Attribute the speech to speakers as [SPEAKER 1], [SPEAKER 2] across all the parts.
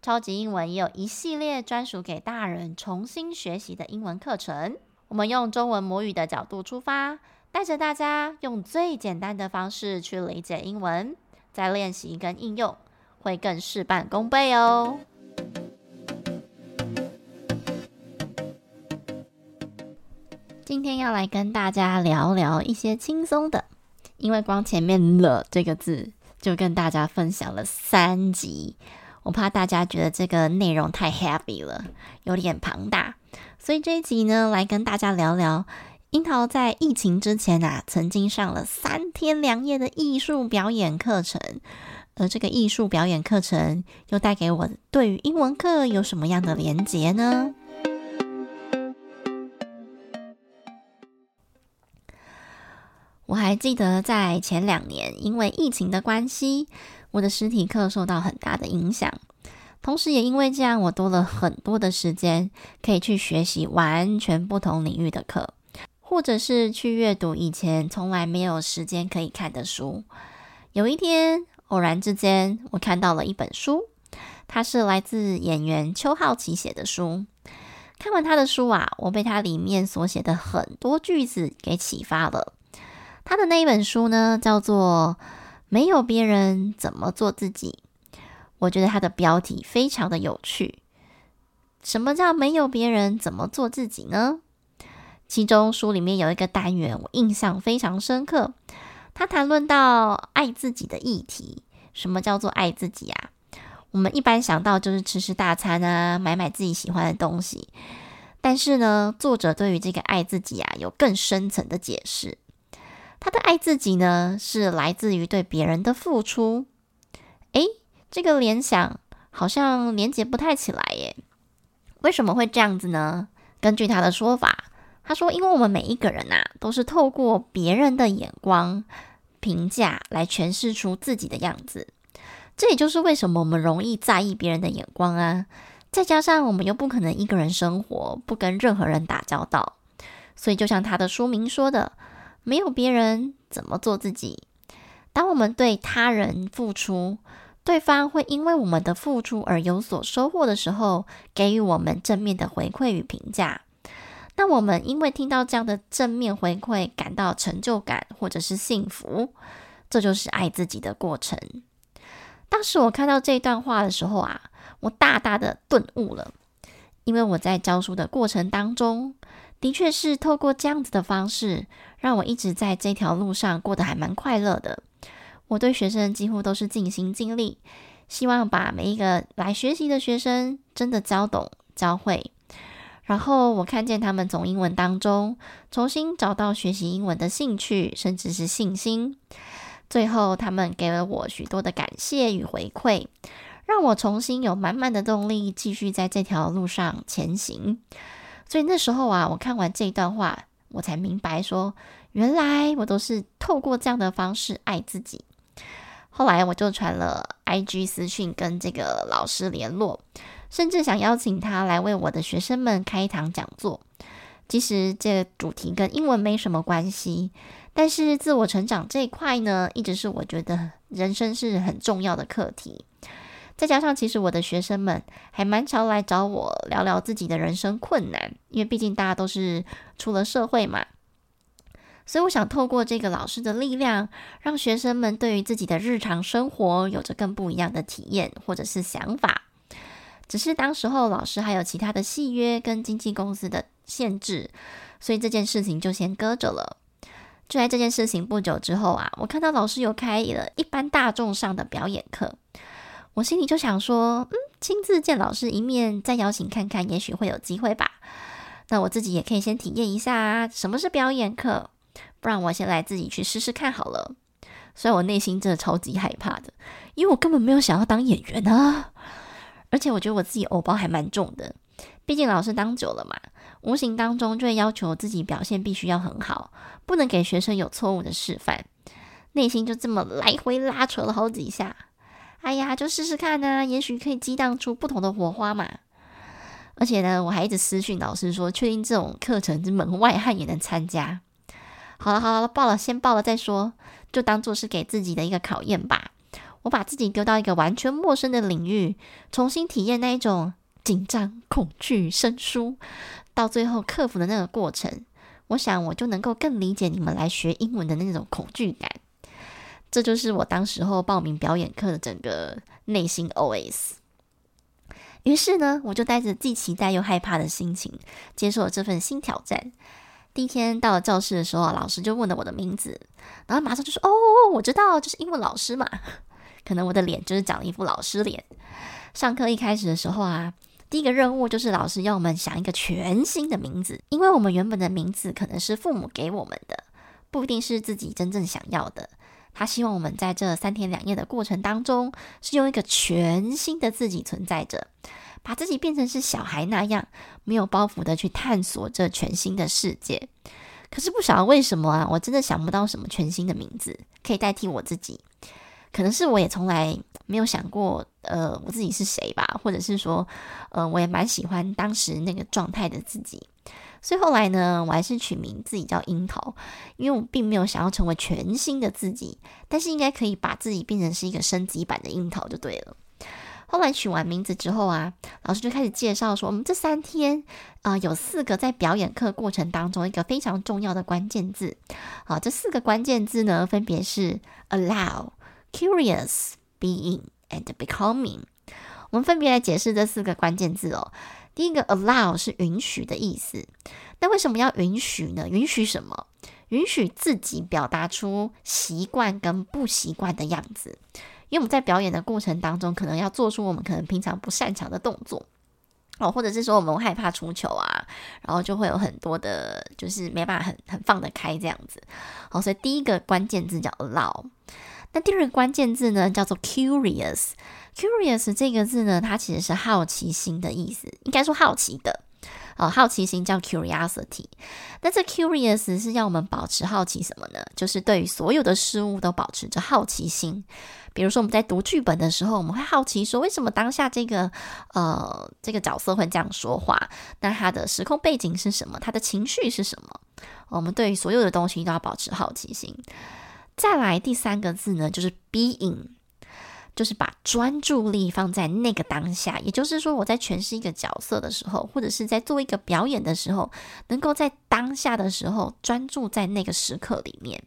[SPEAKER 1] 超级英文也有一系列专属给大人重新学习的英文课程。我们用中文母语的角度出发，带着大家用最简单的方式去理解英文，再练习跟应用，会更事半功倍哦。今天要来跟大家聊聊一些轻松的，因为光前面了这个字就跟大家分享了三集。我怕大家觉得这个内容太 heavy 了，有点庞大，所以这一集呢，来跟大家聊聊樱桃在疫情之前啊，曾经上了三天两夜的艺术表演课程，而这个艺术表演课程又带给我对于英文课有什么样的连结呢？我还记得在前两年，因为疫情的关系。我的实体课受到很大的影响，同时也因为这样，我多了很多的时间可以去学习完全不同领域的课，或者是去阅读以前从来没有时间可以看的书。有一天，偶然之间，我看到了一本书，它是来自演员邱浩奇写的书。看完他的书啊，我被他里面所写的很多句子给启发了。他的那一本书呢，叫做。没有别人怎么做自己？我觉得它的标题非常的有趣。什么叫没有别人怎么做自己呢？其中书里面有一个单元，我印象非常深刻。他谈论到爱自己的议题。什么叫做爱自己啊？我们一般想到就是吃吃大餐啊，买买自己喜欢的东西。但是呢，作者对于这个爱自己啊，有更深层的解释。他的爱自己呢，是来自于对别人的付出。诶，这个联想好像连接不太起来耶。为什么会这样子呢？根据他的说法，他说，因为我们每一个人呐，都是透过别人的眼光评价来诠释出自己的样子。这也就是为什么我们容易在意别人的眼光啊。再加上我们又不可能一个人生活，不跟任何人打交道，所以就像他的书名说的。没有别人怎么做自己。当我们对他人付出，对方会因为我们的付出而有所收获的时候，给予我们正面的回馈与评价。那我们因为听到这样的正面回馈，感到成就感或者是幸福，这就是爱自己的过程。当时我看到这段话的时候啊，我大大的顿悟了，因为我在教书的过程当中。的确是透过这样子的方式，让我一直在这条路上过得还蛮快乐的。我对学生几乎都是尽心尽力，希望把每一个来学习的学生真的教懂、教会。然后我看见他们从英文当中重新找到学习英文的兴趣，甚至是信心。最后，他们给了我许多的感谢与回馈，让我重新有满满的动力，继续在这条路上前行。所以那时候啊，我看完这一段话，我才明白说，原来我都是透过这样的方式爱自己。后来我就传了 IG 私讯跟这个老师联络，甚至想邀请他来为我的学生们开一堂讲座。其实这个主题跟英文没什么关系，但是自我成长这一块呢，一直是我觉得人生是很重要的课题。再加上，其实我的学生们还蛮常来找我聊聊自己的人生困难，因为毕竟大家都是出了社会嘛，所以我想透过这个老师的力量，让学生们对于自己的日常生活有着更不一样的体验或者是想法。只是当时候老师还有其他的契约跟经纪公司的限制，所以这件事情就先搁着了。就在这件事情不久之后啊，我看到老师有开了一般大众上的表演课。我心里就想说，嗯，亲自见老师一面，再邀请看看，也许会有机会吧。那我自己也可以先体验一下什么是表演课，不然我先来自己去试试看好了。所以我内心真的超级害怕的，因为我根本没有想要当演员啊。而且我觉得我自己偶包还蛮重的，毕竟老师当久了嘛，无形当中就会要求自己表现必须要很好，不能给学生有错误的示范。内心就这么来回拉扯了好几下。哎呀，就试试看呢，也许可以激荡出不同的火花嘛。而且呢，我还一直私讯老师说，确定这种课程是门外汉也能参加。好了好了，报了先报了再说，就当做是给自己的一个考验吧。我把自己丢到一个完全陌生的领域，重新体验那一种紧张、恐惧、生疏，到最后克服的那个过程。我想我就能够更理解你们来学英文的那种恐惧感。这就是我当时候报名表演课的整个内心 OS。于是呢，我就带着既期待又害怕的心情，接受了这份新挑战。第一天到了教室的时候，老师就问了我的名字，然后马上就说：“哦，我知道，就是英文老师嘛。”可能我的脸就是长了一副老师脸。上课一开始的时候啊，第一个任务就是老师要我们想一个全新的名字，因为我们原本的名字可能是父母给我们的，不一定是自己真正想要的。他希望我们在这三天两夜的过程当中，是用一个全新的自己存在着，把自己变成是小孩那样，没有包袱的去探索这全新的世界。可是不晓得为什么啊，我真的想不到什么全新的名字可以代替我自己。可能是我也从来没有想过，呃，我自己是谁吧，或者是说，呃，我也蛮喜欢当时那个状态的自己。所以后来呢，我还是取名自己叫樱桃，因为我并没有想要成为全新的自己，但是应该可以把自己变成是一个升级版的樱桃就对了。后来取完名字之后啊，老师就开始介绍说，我们这三天啊、有四个在表演课过程当中一个非常重要的关键字。好，这四个关键字呢，分别是 allow、curious、being and becoming。我们分别来解释这四个关键字哦。第一个 allow 是允许的意思，那为什么要允许呢？允许什么？允许自己表达出习惯跟不习惯的样子，因为我们在表演的过程当中，可能要做出我们可能平常不擅长的动作，哦，或者是说我们害怕出糗啊，然后就会有很多的，就是没办法很很放得开这样子，好，所以第一个关键字叫 allow。那第二个关键字呢，叫做 curious。Curious 这个字呢，它其实是好奇心的意思，应该说好奇的。哦，好奇心叫 curiosity。那这 curious 是要我们保持好奇什么呢？就是对于所有的事物都保持着好奇心。比如说我们在读剧本的时候，我们会好奇说，为什么当下这个呃这个角色会这样说话？那他的时空背景是什么？他的情绪是什么？我们对于所有的东西都要保持好奇心。再来第三个字呢，就是 being，就是把专注力放在那个当下。也就是说，我在诠释一个角色的时候，或者是在做一个表演的时候，能够在当下的时候专注在那个时刻里面。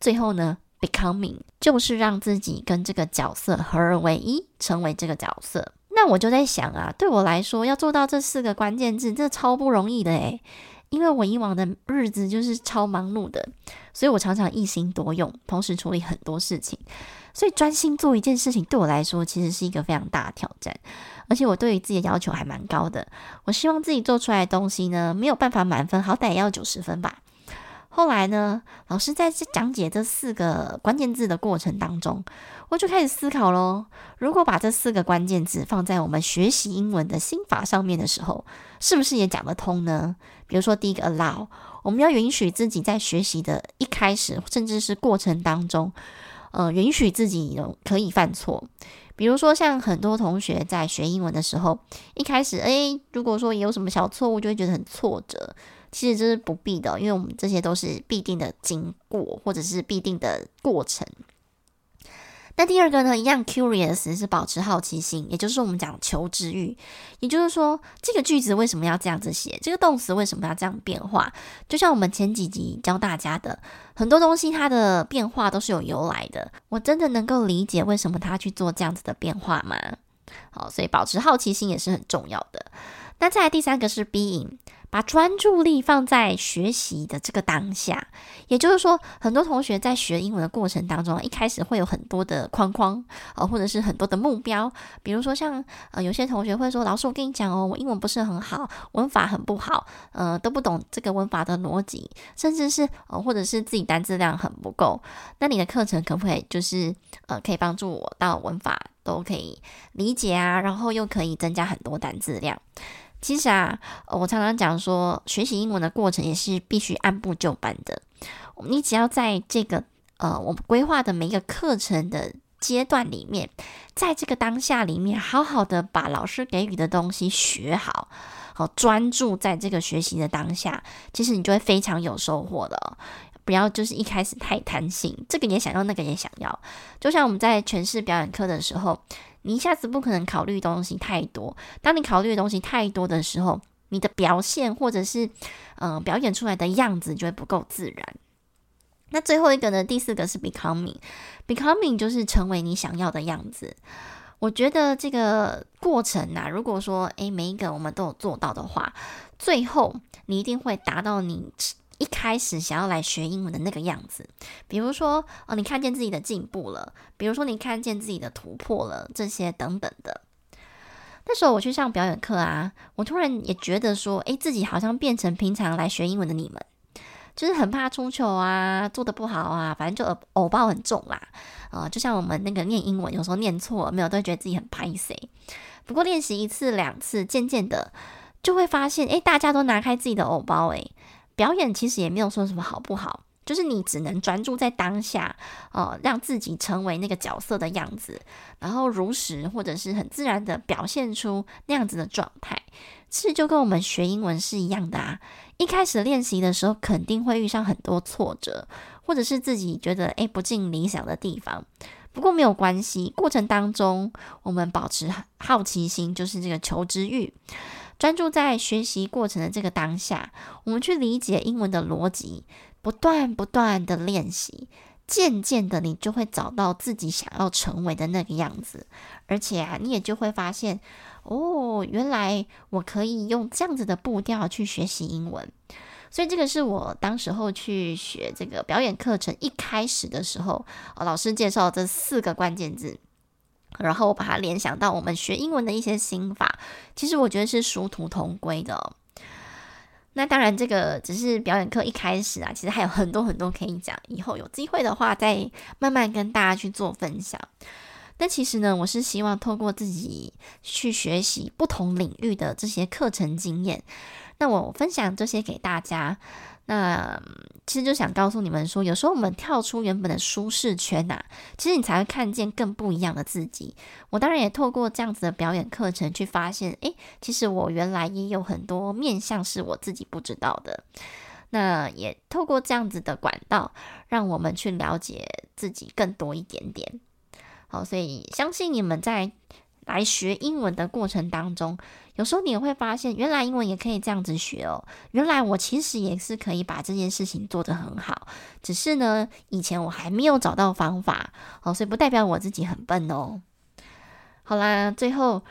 [SPEAKER 1] 最后呢，becoming 就是让自己跟这个角色合而为一，成为这个角色。那我就在想啊，对我来说，要做到这四个关键字，这超不容易的诶。因为我以往的日子就是超忙碌的，所以我常常一心多用，同时处理很多事情，所以专心做一件事情对我来说其实是一个非常大的挑战，而且我对于自己的要求还蛮高的。我希望自己做出来的东西呢，没有办法满分，好歹也要九十分吧。后来呢，老师在这讲解这四个关键字的过程当中，我就开始思考喽：如果把这四个关键字放在我们学习英文的心法上面的时候，是不是也讲得通呢？比如说，第一个 allow，我们要允许自己在学习的一开始，甚至是过程当中，呃，允许自己有可以犯错。比如说，像很多同学在学英文的时候，一开始，诶，如果说有什么小错误，就会觉得很挫折。其实这是不必的，因为我们这些都是必定的经过，或者是必定的过程。那第二个呢，一样 curious 是保持好奇心，也就是我们讲求知欲。也就是说，这个句子为什么要这样子写？这个动词为什么要这样变化？就像我们前几集教大家的，很多东西它的变化都是有由来的。我真的能够理解为什么他去做这样子的变化吗？好，所以保持好奇心也是很重要的。那再来第三个是 being。把专注力放在学习的这个当下，也就是说，很多同学在学英文的过程当中，一开始会有很多的框框，呃，或者是很多的目标。比如说像，呃，有些同学会说：“老师，我跟你讲哦，我英文不是很好，文法很不好，呃，都不懂这个文法的逻辑，甚至是呃，或者是自己单字量很不够。那你的课程可不可以就是呃，可以帮助我到文法都可以理解啊，然后又可以增加很多单字量。其实啊，我常常讲说，学习英文的过程也是必须按部就班的。你只要在这个呃，我们规划的每一个课程的阶段里面，在这个当下里面，好好的把老师给予的东西学好，好专注在这个学习的当下，其实你就会非常有收获的。不要就是一开始太贪心，这个也想要，那个也想要。就像我们在诠释表演课的时候，你一下子不可能考虑东西太多。当你考虑的东西太多的时候，你的表现或者是嗯、表演出来的样子就会不够自然。那最后一个呢？第四个是 becoming，becoming 就是成为你想要的样子。我觉得这个过程啊，如果说诶每一个我们都有做到的话，最后你一定会达到你。一开始想要来学英文的那个样子，比如说哦，你看见自己的进步了，比如说你看见自己的突破了，这些等等的。那时候我去上表演课啊，我突然也觉得说，诶，自己好像变成平常来学英文的你们，就是很怕出糗啊，做得不好啊，反正就偶包很重啦。啊、呃，就像我们那个念英文，有时候念错没有，都会觉得自己很拍谢。不过练习一次两次，渐渐的就会发现，诶，大家都拿开自己的偶包，诶。表演其实也没有说什么好不好，就是你只能专注在当下，呃，让自己成为那个角色的样子，然后如实或者是很自然的表现出那样子的状态。其实就跟我们学英文是一样的啊。一开始练习的时候，肯定会遇上很多挫折，或者是自己觉得诶不尽理想的地方。不过没有关系，过程当中我们保持好奇心，就是这个求知欲。专注在学习过程的这个当下，我们去理解英文的逻辑，不断不断的练习，渐渐的你就会找到自己想要成为的那个样子，而且啊，你也就会发现，哦，原来我可以用这样子的步调去学习英文，所以这个是我当时候去学这个表演课程一开始的时候，老师介绍这四个关键字。然后我把它联想到我们学英文的一些心法，其实我觉得是殊途同归的。那当然，这个只是表演课一开始啊，其实还有很多很多可以讲。以后有机会的话，再慢慢跟大家去做分享。但其实呢，我是希望透过自己去学习不同领域的这些课程经验，那我分享这些给大家。那其实就想告诉你们说，有时候我们跳出原本的舒适圈呐，其实你才会看见更不一样的自己。我当然也透过这样子的表演课程去发现，诶，其实我原来也有很多面向是我自己不知道的。那也透过这样子的管道，让我们去了解自己更多一点点。好，所以相信你们在来学英文的过程当中，有时候你也会发现，原来英文也可以这样子学哦。原来我其实也是可以把这件事情做得很好，只是呢，以前我还没有找到方法哦，所以不代表我自己很笨哦。好啦，最后，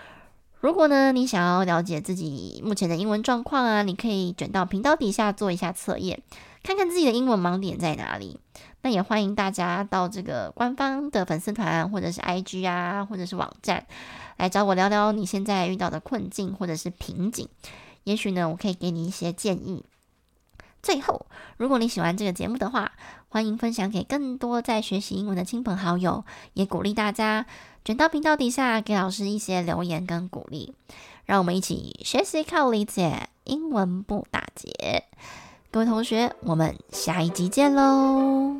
[SPEAKER 1] 如果呢你想要了解自己目前的英文状况啊，你可以卷到频道底下做一下测验，看看自己的英文盲点在哪里。那也欢迎大家到这个官方的粉丝团，或者是 IG 啊，或者是网站，来找我聊聊你现在遇到的困境或者是瓶颈。也许呢，我可以给你一些建议。最后，如果你喜欢这个节目的话，欢迎分享给更多在学习英文的亲朋好友，也鼓励大家卷到频道底下给老师一些留言跟鼓励，让我们一起学习靠理解，英文不打结。各位同学，我们下一集见喽！